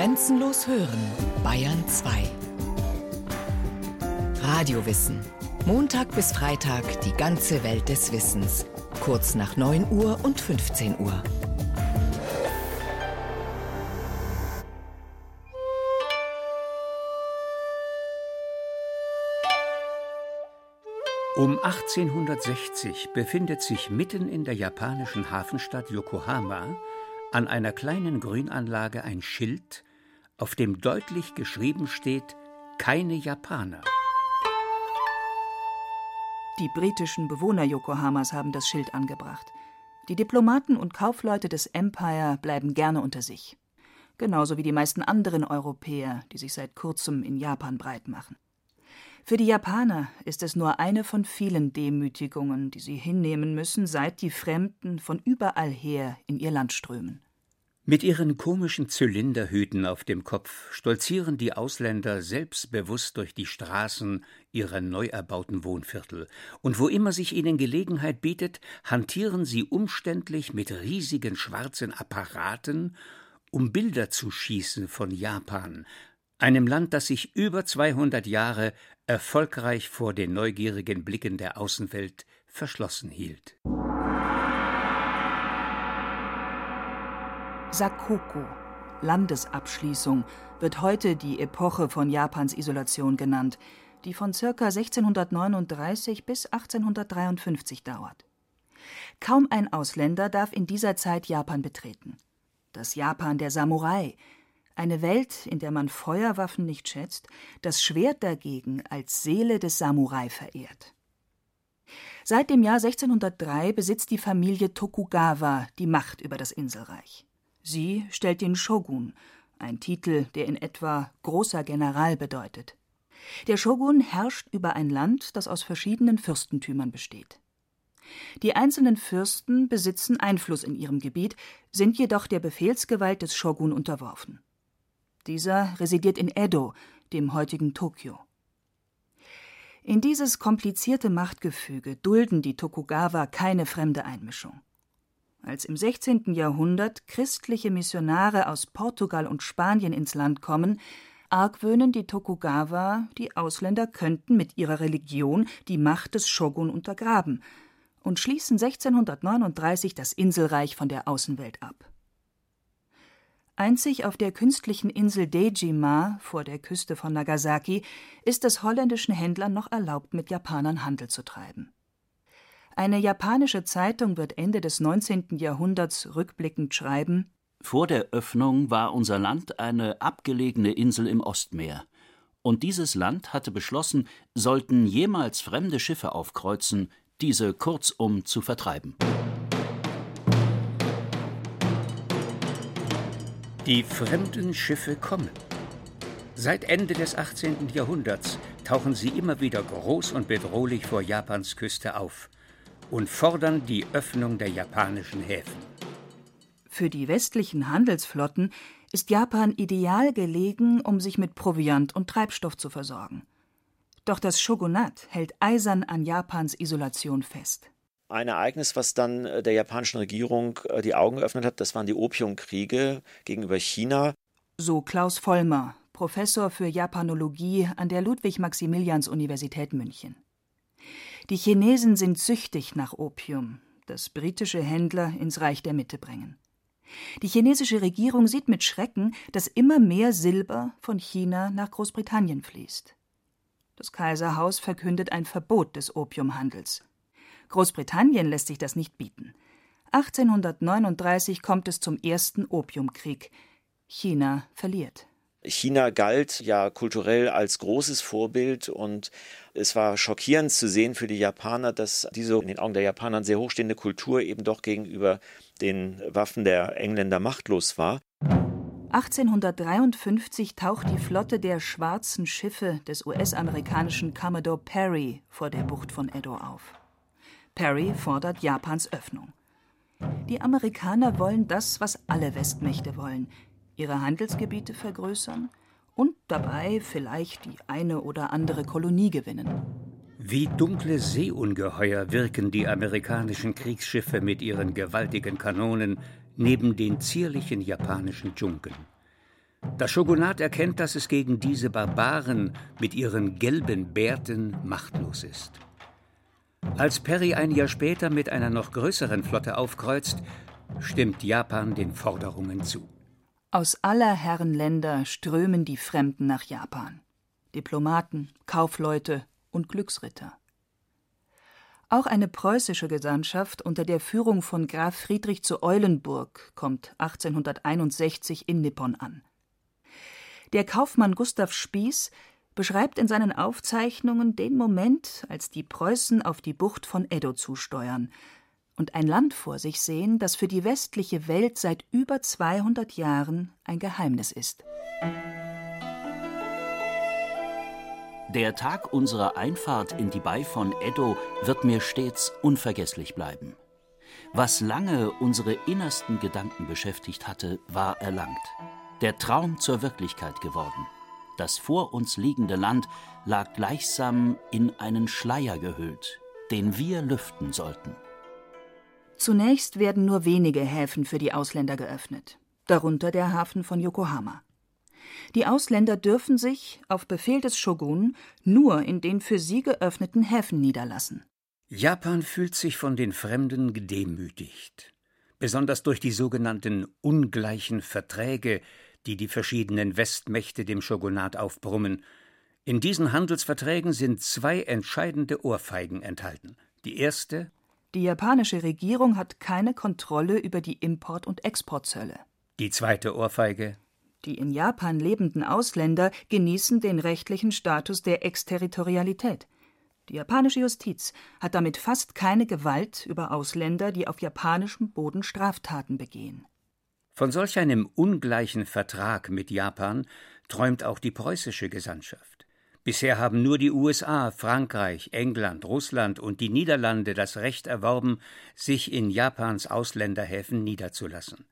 Grenzenlos hören, Bayern 2. Radiowissen. Montag bis Freitag die ganze Welt des Wissens. Kurz nach 9 Uhr und 15 Uhr. Um 1860 befindet sich mitten in der japanischen Hafenstadt Yokohama an einer kleinen Grünanlage ein Schild, auf dem deutlich geschrieben steht Keine Japaner. Die britischen Bewohner Yokohamas haben das Schild angebracht. Die Diplomaten und Kaufleute des Empire bleiben gerne unter sich. Genauso wie die meisten anderen Europäer, die sich seit kurzem in Japan breit machen. Für die Japaner ist es nur eine von vielen Demütigungen, die sie hinnehmen müssen, seit die Fremden von überall her in ihr Land strömen. Mit ihren komischen Zylinderhüten auf dem Kopf stolzieren die Ausländer selbstbewusst durch die Straßen ihrer neu erbauten Wohnviertel, und wo immer sich ihnen Gelegenheit bietet, hantieren sie umständlich mit riesigen schwarzen Apparaten, um Bilder zu schießen von Japan, einem Land, das sich über 200 Jahre erfolgreich vor den neugierigen Blicken der Außenwelt verschlossen hielt. Sakoku, Landesabschließung, wird heute die Epoche von Japans Isolation genannt, die von ca. 1639 bis 1853 dauert. Kaum ein Ausländer darf in dieser Zeit Japan betreten. Das Japan der Samurai, eine Welt, in der man Feuerwaffen nicht schätzt, das Schwert dagegen als Seele des Samurai verehrt. Seit dem Jahr 1603 besitzt die Familie Tokugawa die Macht über das Inselreich. Sie stellt den Shogun, ein Titel, der in etwa großer General bedeutet. Der Shogun herrscht über ein Land, das aus verschiedenen Fürstentümern besteht. Die einzelnen Fürsten besitzen Einfluss in ihrem Gebiet, sind jedoch der Befehlsgewalt des Shogun unterworfen. Dieser residiert in Edo, dem heutigen Tokio. In dieses komplizierte Machtgefüge dulden die Tokugawa keine fremde Einmischung. Als im 16. Jahrhundert christliche Missionare aus Portugal und Spanien ins Land kommen, argwöhnen die Tokugawa, die Ausländer könnten mit ihrer Religion die Macht des Shogun untergraben und schließen 1639 das Inselreich von der Außenwelt ab. Einzig auf der künstlichen Insel Dejima vor der Küste von Nagasaki ist es holländischen Händlern noch erlaubt, mit Japanern Handel zu treiben. Eine japanische Zeitung wird Ende des 19. Jahrhunderts rückblickend schreiben: Vor der Öffnung war unser Land eine abgelegene Insel im Ostmeer. Und dieses Land hatte beschlossen, sollten jemals fremde Schiffe aufkreuzen, diese kurzum zu vertreiben. Die fremden Schiffe kommen. Seit Ende des 18. Jahrhunderts tauchen sie immer wieder groß und bedrohlich vor Japans Küste auf und fordern die Öffnung der japanischen Häfen. Für die westlichen Handelsflotten ist Japan ideal gelegen, um sich mit Proviant und Treibstoff zu versorgen. Doch das Shogunat hält eisern an Japans Isolation fest. Ein Ereignis, was dann äh, der japanischen Regierung äh, die Augen geöffnet hat, das waren die Opiumkriege gegenüber China. So Klaus Vollmer, Professor für Japanologie an der Ludwig-Maximilians-Universität München. Die Chinesen sind süchtig nach Opium, das britische Händler ins Reich der Mitte bringen. Die chinesische Regierung sieht mit Schrecken, dass immer mehr Silber von China nach Großbritannien fließt. Das Kaiserhaus verkündet ein Verbot des Opiumhandels. Großbritannien lässt sich das nicht bieten. 1839 kommt es zum ersten Opiumkrieg. China verliert. China galt ja kulturell als großes Vorbild und es war schockierend zu sehen für die Japaner, dass diese in den Augen der Japaner sehr hochstehende Kultur eben doch gegenüber den Waffen der Engländer machtlos war. 1853 taucht die Flotte der schwarzen Schiffe des US-amerikanischen Commodore Perry vor der Bucht von Edo auf. Perry fordert Japans Öffnung. Die Amerikaner wollen das, was alle Westmächte wollen, ihre Handelsgebiete vergrößern und dabei vielleicht die eine oder andere Kolonie gewinnen. Wie dunkle Seeungeheuer wirken die amerikanischen Kriegsschiffe mit ihren gewaltigen Kanonen neben den zierlichen japanischen Dschungeln. Das Shogunat erkennt, dass es gegen diese Barbaren mit ihren gelben Bärten machtlos ist. Als Perry ein Jahr später mit einer noch größeren Flotte aufkreuzt, stimmt Japan den Forderungen zu. Aus aller Herren Länder strömen die Fremden nach Japan. Diplomaten, Kaufleute und Glücksritter. Auch eine preußische Gesandtschaft unter der Führung von Graf Friedrich zu Eulenburg kommt 1861 in Nippon an. Der Kaufmann Gustav Spieß beschreibt in seinen Aufzeichnungen den Moment, als die Preußen auf die Bucht von Edo zusteuern und ein Land vor sich sehen, das für die westliche Welt seit über 200 Jahren ein Geheimnis ist. Der Tag unserer Einfahrt in die Bai von Edo wird mir stets unvergesslich bleiben. Was lange unsere innersten Gedanken beschäftigt hatte, war erlangt. Der Traum zur Wirklichkeit geworden. Das vor uns liegende Land lag gleichsam in einen Schleier gehüllt, den wir lüften sollten. Zunächst werden nur wenige Häfen für die Ausländer geöffnet, darunter der Hafen von Yokohama. Die Ausländer dürfen sich, auf Befehl des Shogun, nur in den für sie geöffneten Häfen niederlassen. Japan fühlt sich von den Fremden gedemütigt, besonders durch die sogenannten ungleichen Verträge, die die verschiedenen Westmächte dem Shogunat aufbrummen. In diesen Handelsverträgen sind zwei entscheidende Ohrfeigen enthalten. Die erste Die japanische Regierung hat keine Kontrolle über die Import- und Exportzölle. Die zweite Ohrfeige Die in Japan lebenden Ausländer genießen den rechtlichen Status der Exterritorialität. Die japanische Justiz hat damit fast keine Gewalt über Ausländer, die auf japanischem Boden Straftaten begehen. Von solch einem ungleichen Vertrag mit Japan träumt auch die preußische Gesandtschaft. Bisher haben nur die USA, Frankreich, England, Russland und die Niederlande das Recht erworben, sich in Japans Ausländerhäfen niederzulassen.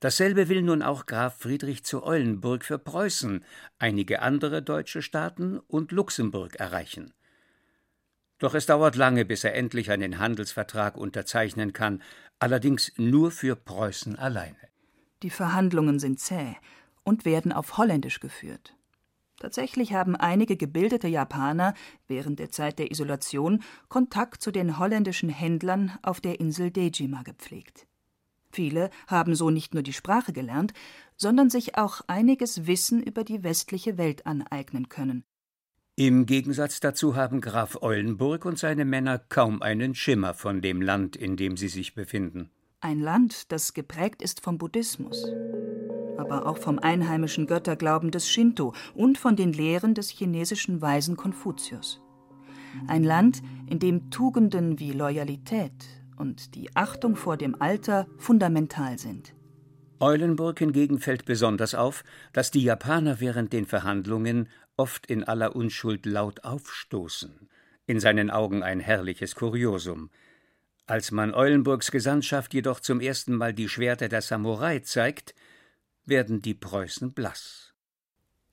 Dasselbe will nun auch Graf Friedrich zu Eulenburg für Preußen, einige andere deutsche Staaten und Luxemburg erreichen. Doch es dauert lange, bis er endlich einen Handelsvertrag unterzeichnen kann, allerdings nur für Preußen alleine. Die Verhandlungen sind zäh und werden auf Holländisch geführt. Tatsächlich haben einige gebildete Japaner während der Zeit der Isolation Kontakt zu den holländischen Händlern auf der Insel Dejima gepflegt. Viele haben so nicht nur die Sprache gelernt, sondern sich auch einiges Wissen über die westliche Welt aneignen können. Im Gegensatz dazu haben Graf Eulenburg und seine Männer kaum einen Schimmer von dem Land, in dem sie sich befinden. Ein Land, das geprägt ist vom Buddhismus, aber auch vom einheimischen Götterglauben des Shinto und von den Lehren des chinesischen Weisen Konfuzius. Ein Land, in dem Tugenden wie Loyalität und die Achtung vor dem Alter fundamental sind. Eulenburg hingegen fällt besonders auf, dass die Japaner während den Verhandlungen oft in aller Unschuld laut aufstoßen. In seinen Augen ein herrliches Kuriosum. Als man Eulenburgs Gesandtschaft jedoch zum ersten Mal die Schwerter der Samurai zeigt, werden die Preußen blass.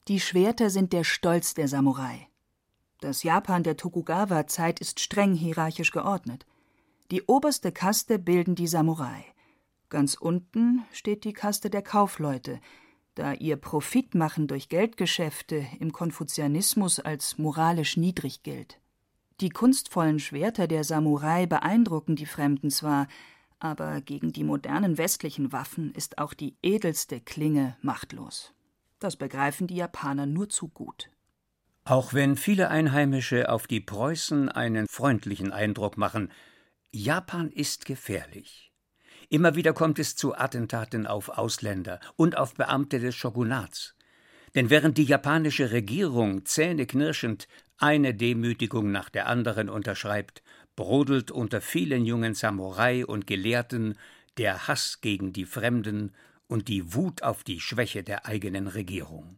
Die Schwerter sind der Stolz der Samurai. Das Japan der Tokugawa-Zeit ist streng hierarchisch geordnet. Die oberste Kaste bilden die Samurai. Ganz unten steht die Kaste der Kaufleute, da ihr Profitmachen durch Geldgeschäfte im Konfuzianismus als moralisch niedrig gilt. Die kunstvollen Schwerter der Samurai beeindrucken die Fremden zwar, aber gegen die modernen westlichen Waffen ist auch die edelste Klinge machtlos. Das begreifen die Japaner nur zu gut. Auch wenn viele Einheimische auf die Preußen einen freundlichen Eindruck machen, Japan ist gefährlich. Immer wieder kommt es zu Attentaten auf Ausländer und auf Beamte des Shogunats. Denn während die japanische Regierung zähneknirschend eine Demütigung nach der anderen unterschreibt, brodelt unter vielen jungen Samurai und Gelehrten der Hass gegen die Fremden und die Wut auf die Schwäche der eigenen Regierung.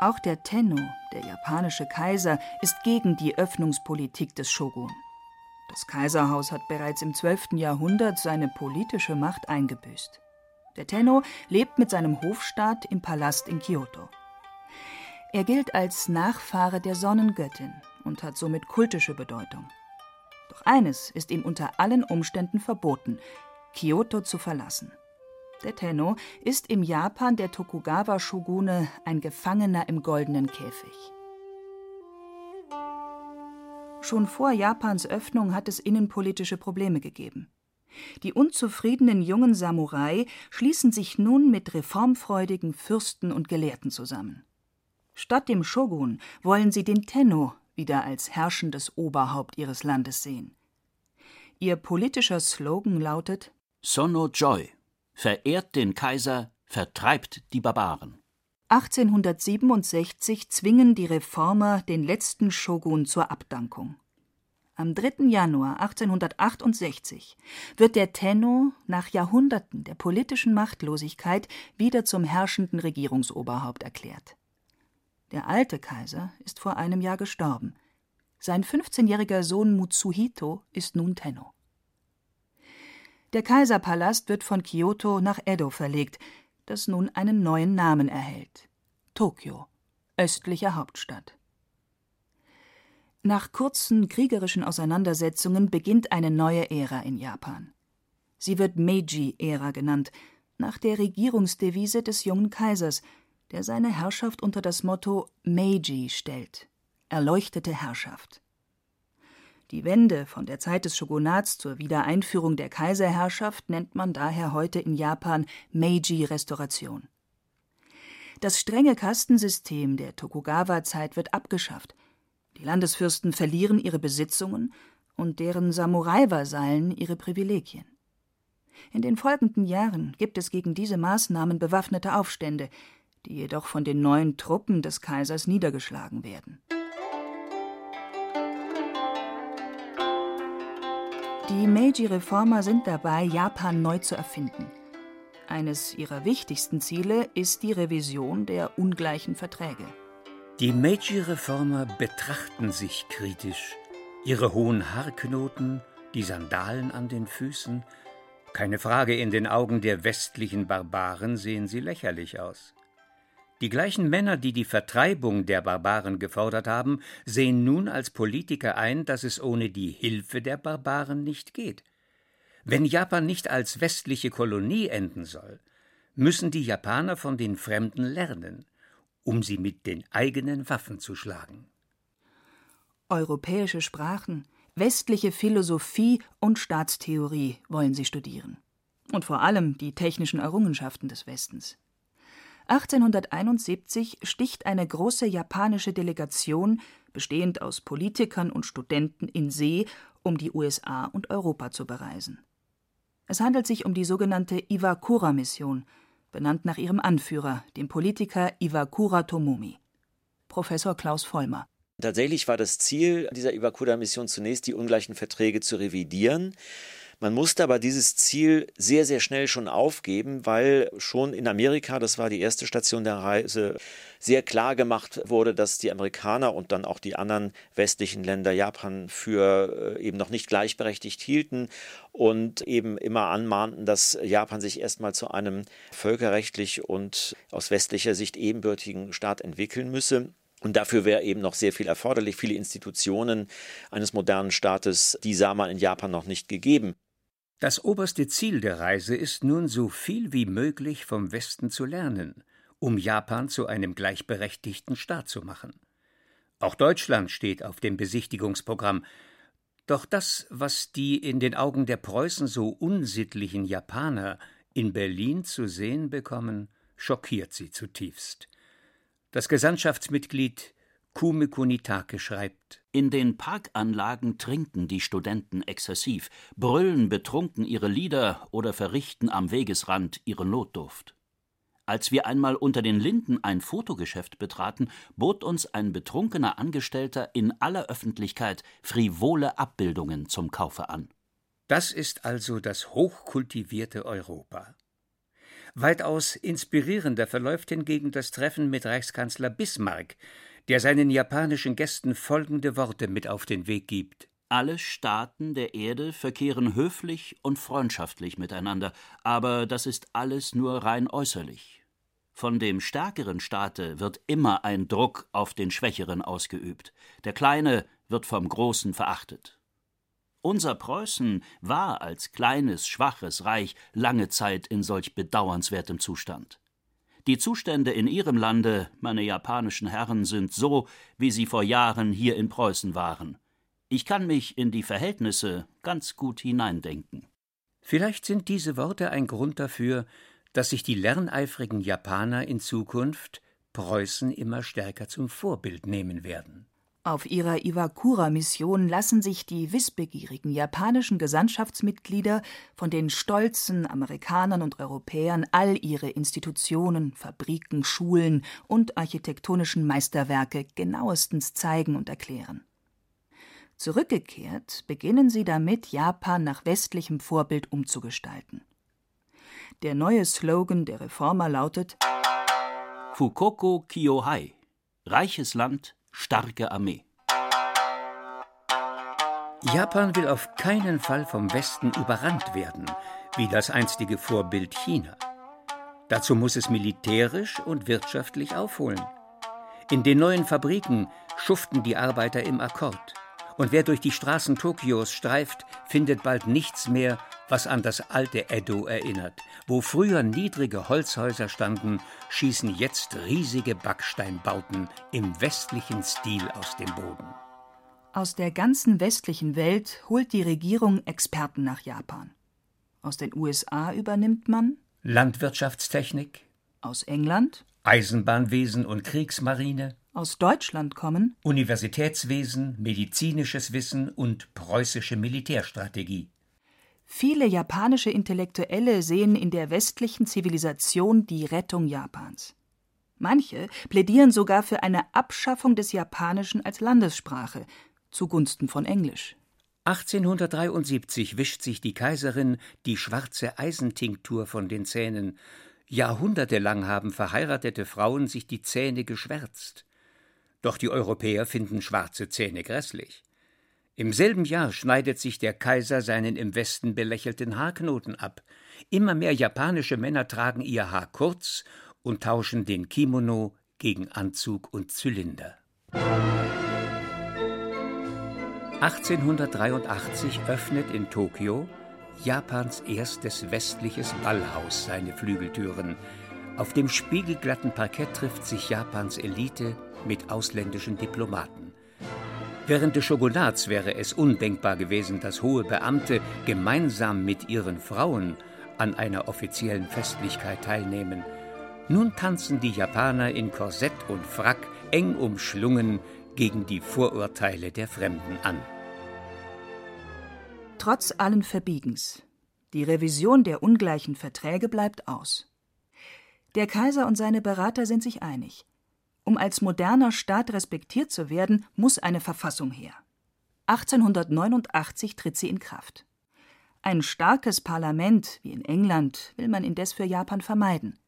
Auch der Tenno, der japanische Kaiser, ist gegen die Öffnungspolitik des Shogun. Das Kaiserhaus hat bereits im 12. Jahrhundert seine politische Macht eingebüßt. Der Tenno lebt mit seinem Hofstaat im Palast in Kyoto. Er gilt als Nachfahre der Sonnengöttin und hat somit kultische Bedeutung. Doch eines ist ihm unter allen Umständen verboten: Kyoto zu verlassen. der Tenno, ist im Japan der Tokugawa-Shogune ein Gefangener im goldenen Käfig. Schon vor Japans Öffnung hat es innenpolitische Probleme gegeben. Die unzufriedenen jungen Samurai schließen sich nun mit reformfreudigen Fürsten und Gelehrten zusammen. Statt dem Shogun wollen sie den Tenno wieder als herrschendes Oberhaupt ihres Landes sehen. Ihr politischer Slogan lautet Sono Joy verehrt den Kaiser, vertreibt die Barbaren. 1867 zwingen die Reformer den letzten Shogun zur Abdankung. Am 3. Januar 1868 wird der Tenno nach Jahrhunderten der politischen Machtlosigkeit wieder zum herrschenden Regierungsoberhaupt erklärt. Der alte Kaiser ist vor einem Jahr gestorben. Sein 15-jähriger Sohn Mutsuhito ist nun Tenno. Der Kaiserpalast wird von Kyoto nach Edo verlegt, das nun einen neuen Namen erhält: Tokio, östliche Hauptstadt. Nach kurzen kriegerischen Auseinandersetzungen beginnt eine neue Ära in Japan. Sie wird Meiji-Ära genannt, nach der Regierungsdevise des jungen Kaisers, der seine Herrschaft unter das Motto Meiji stellt erleuchtete Herrschaft. Die Wende von der Zeit des Shogunats zur Wiedereinführung der Kaiserherrschaft nennt man daher heute in Japan Meiji-Restauration. Das strenge Kastensystem der Tokugawa-Zeit wird abgeschafft, die Landesfürsten verlieren ihre Besitzungen und deren Samurai-Vasallen ihre Privilegien. In den folgenden Jahren gibt es gegen diese Maßnahmen bewaffnete Aufstände, die jedoch von den neuen Truppen des Kaisers niedergeschlagen werden. Die Meiji-Reformer sind dabei, Japan neu zu erfinden. Eines ihrer wichtigsten Ziele ist die Revision der ungleichen Verträge. Die Meiji-Reformer betrachten sich kritisch. Ihre hohen Haarknoten, die Sandalen an den Füßen. Keine Frage, in den Augen der westlichen Barbaren sehen sie lächerlich aus. Die gleichen Männer, die die Vertreibung der Barbaren gefordert haben, sehen nun als Politiker ein, dass es ohne die Hilfe der Barbaren nicht geht. Wenn Japan nicht als westliche Kolonie enden soll, müssen die Japaner von den Fremden lernen um sie mit den eigenen Waffen zu schlagen. Europäische Sprachen, westliche Philosophie und Staatstheorie wollen sie studieren. Und vor allem die technischen Errungenschaften des Westens. 1871 sticht eine große japanische Delegation, bestehend aus Politikern und Studenten, in See, um die USA und Europa zu bereisen. Es handelt sich um die sogenannte Iwakura-Mission, benannt nach ihrem Anführer, dem Politiker Iwakura Tomomi. Professor Klaus Vollmer. Tatsächlich war das Ziel dieser Iwakura-Mission zunächst, die ungleichen Verträge zu revidieren. Man musste aber dieses Ziel sehr, sehr schnell schon aufgeben, weil schon in Amerika, das war die erste Station der Reise, sehr klar gemacht wurde, dass die Amerikaner und dann auch die anderen westlichen Länder Japan für äh, eben noch nicht gleichberechtigt hielten und eben immer anmahnten, dass Japan sich erstmal zu einem völkerrechtlich und aus westlicher Sicht ebenbürtigen Staat entwickeln müsse. Und dafür wäre eben noch sehr viel erforderlich. Viele Institutionen eines modernen Staates, die sah man in Japan noch nicht gegeben. Das oberste Ziel der Reise ist nun, so viel wie möglich vom Westen zu lernen, um Japan zu einem gleichberechtigten Staat zu machen. Auch Deutschland steht auf dem Besichtigungsprogramm. Doch das, was die in den Augen der Preußen so unsittlichen Japaner in Berlin zu sehen bekommen, schockiert sie zutiefst. Das Gesandtschaftsmitglied Kumiko Nitake schreibt: In den Parkanlagen trinken die Studenten exzessiv, brüllen betrunken ihre Lieder oder verrichten am Wegesrand ihre Notdurft. Als wir einmal unter den Linden ein Fotogeschäft betraten, bot uns ein betrunkener Angestellter in aller Öffentlichkeit frivole Abbildungen zum Kaufe an. Das ist also das hochkultivierte Europa. Weitaus inspirierender verläuft hingegen das Treffen mit Reichskanzler Bismarck, der seinen japanischen Gästen folgende Worte mit auf den Weg gibt. Alle Staaten der Erde verkehren höflich und freundschaftlich miteinander, aber das ist alles nur rein äußerlich. Von dem stärkeren Staate wird immer ein Druck auf den Schwächeren ausgeübt. Der Kleine wird vom Großen verachtet. Unser Preußen war als kleines, schwaches Reich lange Zeit in solch bedauernswertem Zustand. Die Zustände in Ihrem Lande, meine japanischen Herren, sind so, wie sie vor Jahren hier in Preußen waren. Ich kann mich in die Verhältnisse ganz gut hineindenken. Vielleicht sind diese Worte ein Grund dafür, dass sich die lerneifrigen Japaner in Zukunft Preußen immer stärker zum Vorbild nehmen werden. Auf ihrer Iwakura-Mission lassen sich die wissbegierigen japanischen Gesandtschaftsmitglieder von den stolzen Amerikanern und Europäern all ihre Institutionen, Fabriken, Schulen und architektonischen Meisterwerke genauestens zeigen und erklären. Zurückgekehrt beginnen sie damit, Japan nach westlichem Vorbild umzugestalten. Der neue Slogan der Reformer lautet Fukoko Kiyohai Reiches Land, starke Armee. Japan will auf keinen Fall vom Westen überrannt werden, wie das einstige Vorbild China. Dazu muss es militärisch und wirtschaftlich aufholen. In den neuen Fabriken schuften die Arbeiter im Akkord. Und wer durch die Straßen Tokios streift, findet bald nichts mehr, was an das alte Edo erinnert. Wo früher niedrige Holzhäuser standen, schießen jetzt riesige Backsteinbauten im westlichen Stil aus dem Boden. Aus der ganzen westlichen Welt holt die Regierung Experten nach Japan. Aus den USA übernimmt man Landwirtschaftstechnik, aus England Eisenbahnwesen und Kriegsmarine, aus Deutschland kommen Universitätswesen, medizinisches Wissen und preußische Militärstrategie. Viele japanische Intellektuelle sehen in der westlichen Zivilisation die Rettung Japans. Manche plädieren sogar für eine Abschaffung des Japanischen als Landessprache zugunsten von Englisch. 1873 wischt sich die Kaiserin die schwarze Eisentinktur von den Zähnen. Jahrhundertelang haben verheiratete Frauen sich die Zähne geschwärzt. Doch die Europäer finden schwarze Zähne grässlich. Im selben Jahr schneidet sich der Kaiser seinen im Westen belächelten Haarknoten ab. Immer mehr japanische Männer tragen ihr Haar kurz und tauschen den Kimono gegen Anzug und Zylinder. 1883 öffnet in Tokio Japans erstes westliches Ballhaus seine Flügeltüren. Auf dem spiegelglatten Parkett trifft sich Japans Elite mit ausländischen Diplomaten. Während des Shogunats wäre es undenkbar gewesen, dass hohe Beamte gemeinsam mit ihren Frauen an einer offiziellen Festlichkeit teilnehmen. Nun tanzen die Japaner in Korsett und Frack eng umschlungen gegen die Vorurteile der Fremden an. Trotz allen Verbiegens. Die Revision der ungleichen Verträge bleibt aus. Der Kaiser und seine Berater sind sich einig. Um als moderner Staat respektiert zu werden, muss eine Verfassung her. 1889 tritt sie in Kraft. Ein starkes Parlament wie in England will man indes für Japan vermeiden.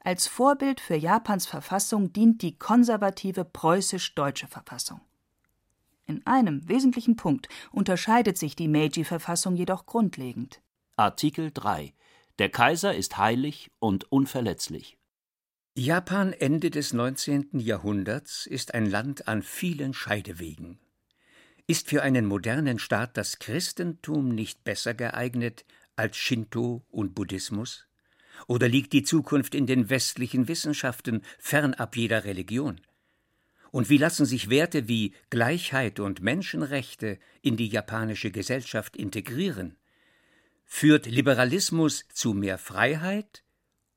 Als Vorbild für Japans Verfassung dient die konservative preußisch-deutsche Verfassung. In einem wesentlichen Punkt unterscheidet sich die Meiji-Verfassung jedoch grundlegend. Artikel 3 Der Kaiser ist heilig und unverletzlich. Japan Ende des 19. Jahrhunderts ist ein Land an vielen Scheidewegen. Ist für einen modernen Staat das Christentum nicht besser geeignet als Shinto und Buddhismus? Oder liegt die Zukunft in den westlichen Wissenschaften fernab jeder Religion? Und wie lassen sich Werte wie Gleichheit und Menschenrechte in die japanische Gesellschaft integrieren? Führt Liberalismus zu mehr Freiheit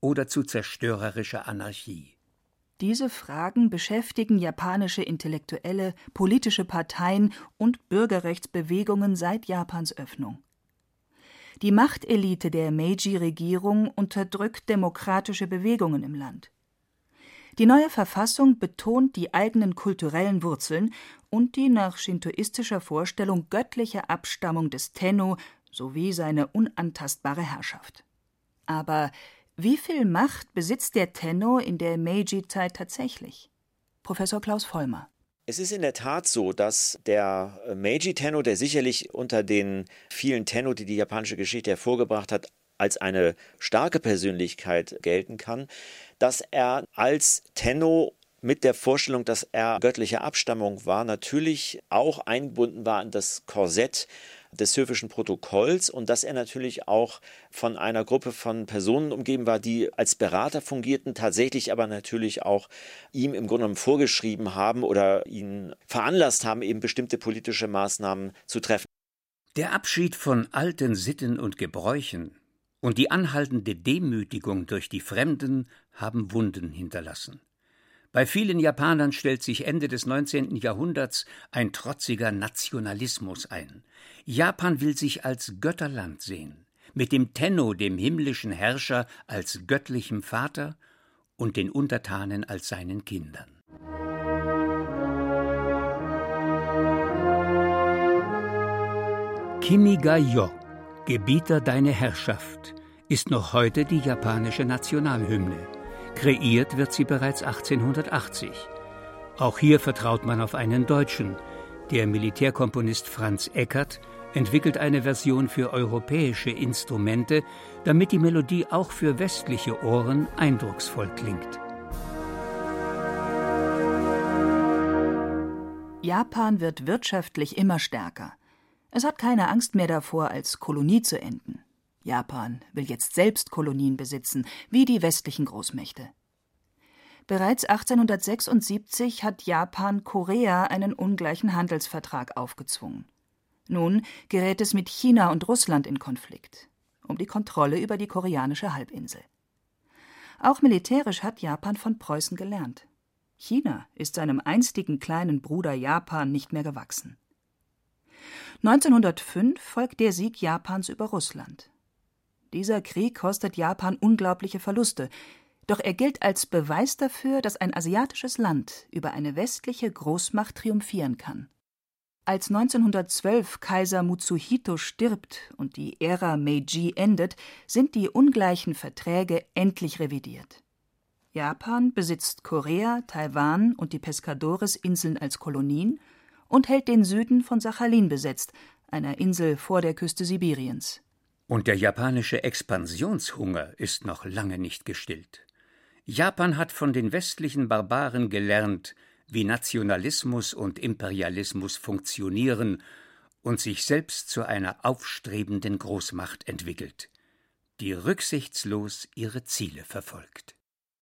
oder zu zerstörerischer Anarchie? Diese Fragen beschäftigen japanische Intellektuelle, politische Parteien und Bürgerrechtsbewegungen seit Japans Öffnung. Die Machtelite der Meiji-Regierung unterdrückt demokratische Bewegungen im Land. Die neue Verfassung betont die eigenen kulturellen Wurzeln und die nach shintoistischer Vorstellung göttliche Abstammung des Tenno sowie seine unantastbare Herrschaft. Aber wie viel Macht besitzt der Tenno in der Meiji-Zeit tatsächlich? Professor Klaus Vollmer. Es ist in der Tat so, dass der Meiji Tenno, der sicherlich unter den vielen Tenno, die die japanische Geschichte hervorgebracht hat, als eine starke Persönlichkeit gelten kann, dass er als Tenno mit der Vorstellung, dass er göttlicher Abstammung war, natürlich auch eingebunden war an das Korsett des Höfischen Protokolls und dass er natürlich auch von einer Gruppe von Personen umgeben war, die als Berater fungierten, tatsächlich aber natürlich auch ihm im Grunde genommen vorgeschrieben haben oder ihn veranlasst haben, eben bestimmte politische Maßnahmen zu treffen. Der Abschied von alten Sitten und Gebräuchen und die anhaltende Demütigung durch die Fremden haben Wunden hinterlassen. Bei vielen Japanern stellt sich Ende des 19. Jahrhunderts ein trotziger Nationalismus ein. Japan will sich als Götterland sehen, mit dem Tenno, dem himmlischen Herrscher, als göttlichem Vater und den Untertanen als seinen Kindern. Kimiga-yo, Gebieter deine Herrschaft, ist noch heute die japanische Nationalhymne. Kreiert wird sie bereits 1880. Auch hier vertraut man auf einen Deutschen. Der Militärkomponist Franz Eckert entwickelt eine Version für europäische Instrumente, damit die Melodie auch für westliche Ohren eindrucksvoll klingt. Japan wird wirtschaftlich immer stärker. Es hat keine Angst mehr davor, als Kolonie zu enden. Japan will jetzt selbst Kolonien besitzen, wie die westlichen Großmächte. Bereits 1876 hat Japan Korea einen ungleichen Handelsvertrag aufgezwungen. Nun gerät es mit China und Russland in Konflikt um die Kontrolle über die koreanische Halbinsel. Auch militärisch hat Japan von Preußen gelernt. China ist seinem einstigen kleinen Bruder Japan nicht mehr gewachsen. 1905 folgt der Sieg Japans über Russland. Dieser Krieg kostet Japan unglaubliche Verluste, doch er gilt als Beweis dafür, dass ein asiatisches Land über eine westliche Großmacht triumphieren kann. Als 1912 Kaiser Mutsuhito stirbt und die Ära Meiji endet, sind die ungleichen Verträge endlich revidiert. Japan besitzt Korea, Taiwan und die Pescadores-Inseln als Kolonien und hält den Süden von Sachalin besetzt, einer Insel vor der Küste Sibiriens. Und der japanische Expansionshunger ist noch lange nicht gestillt. Japan hat von den westlichen Barbaren gelernt, wie Nationalismus und Imperialismus funktionieren und sich selbst zu einer aufstrebenden Großmacht entwickelt, die rücksichtslos ihre Ziele verfolgt.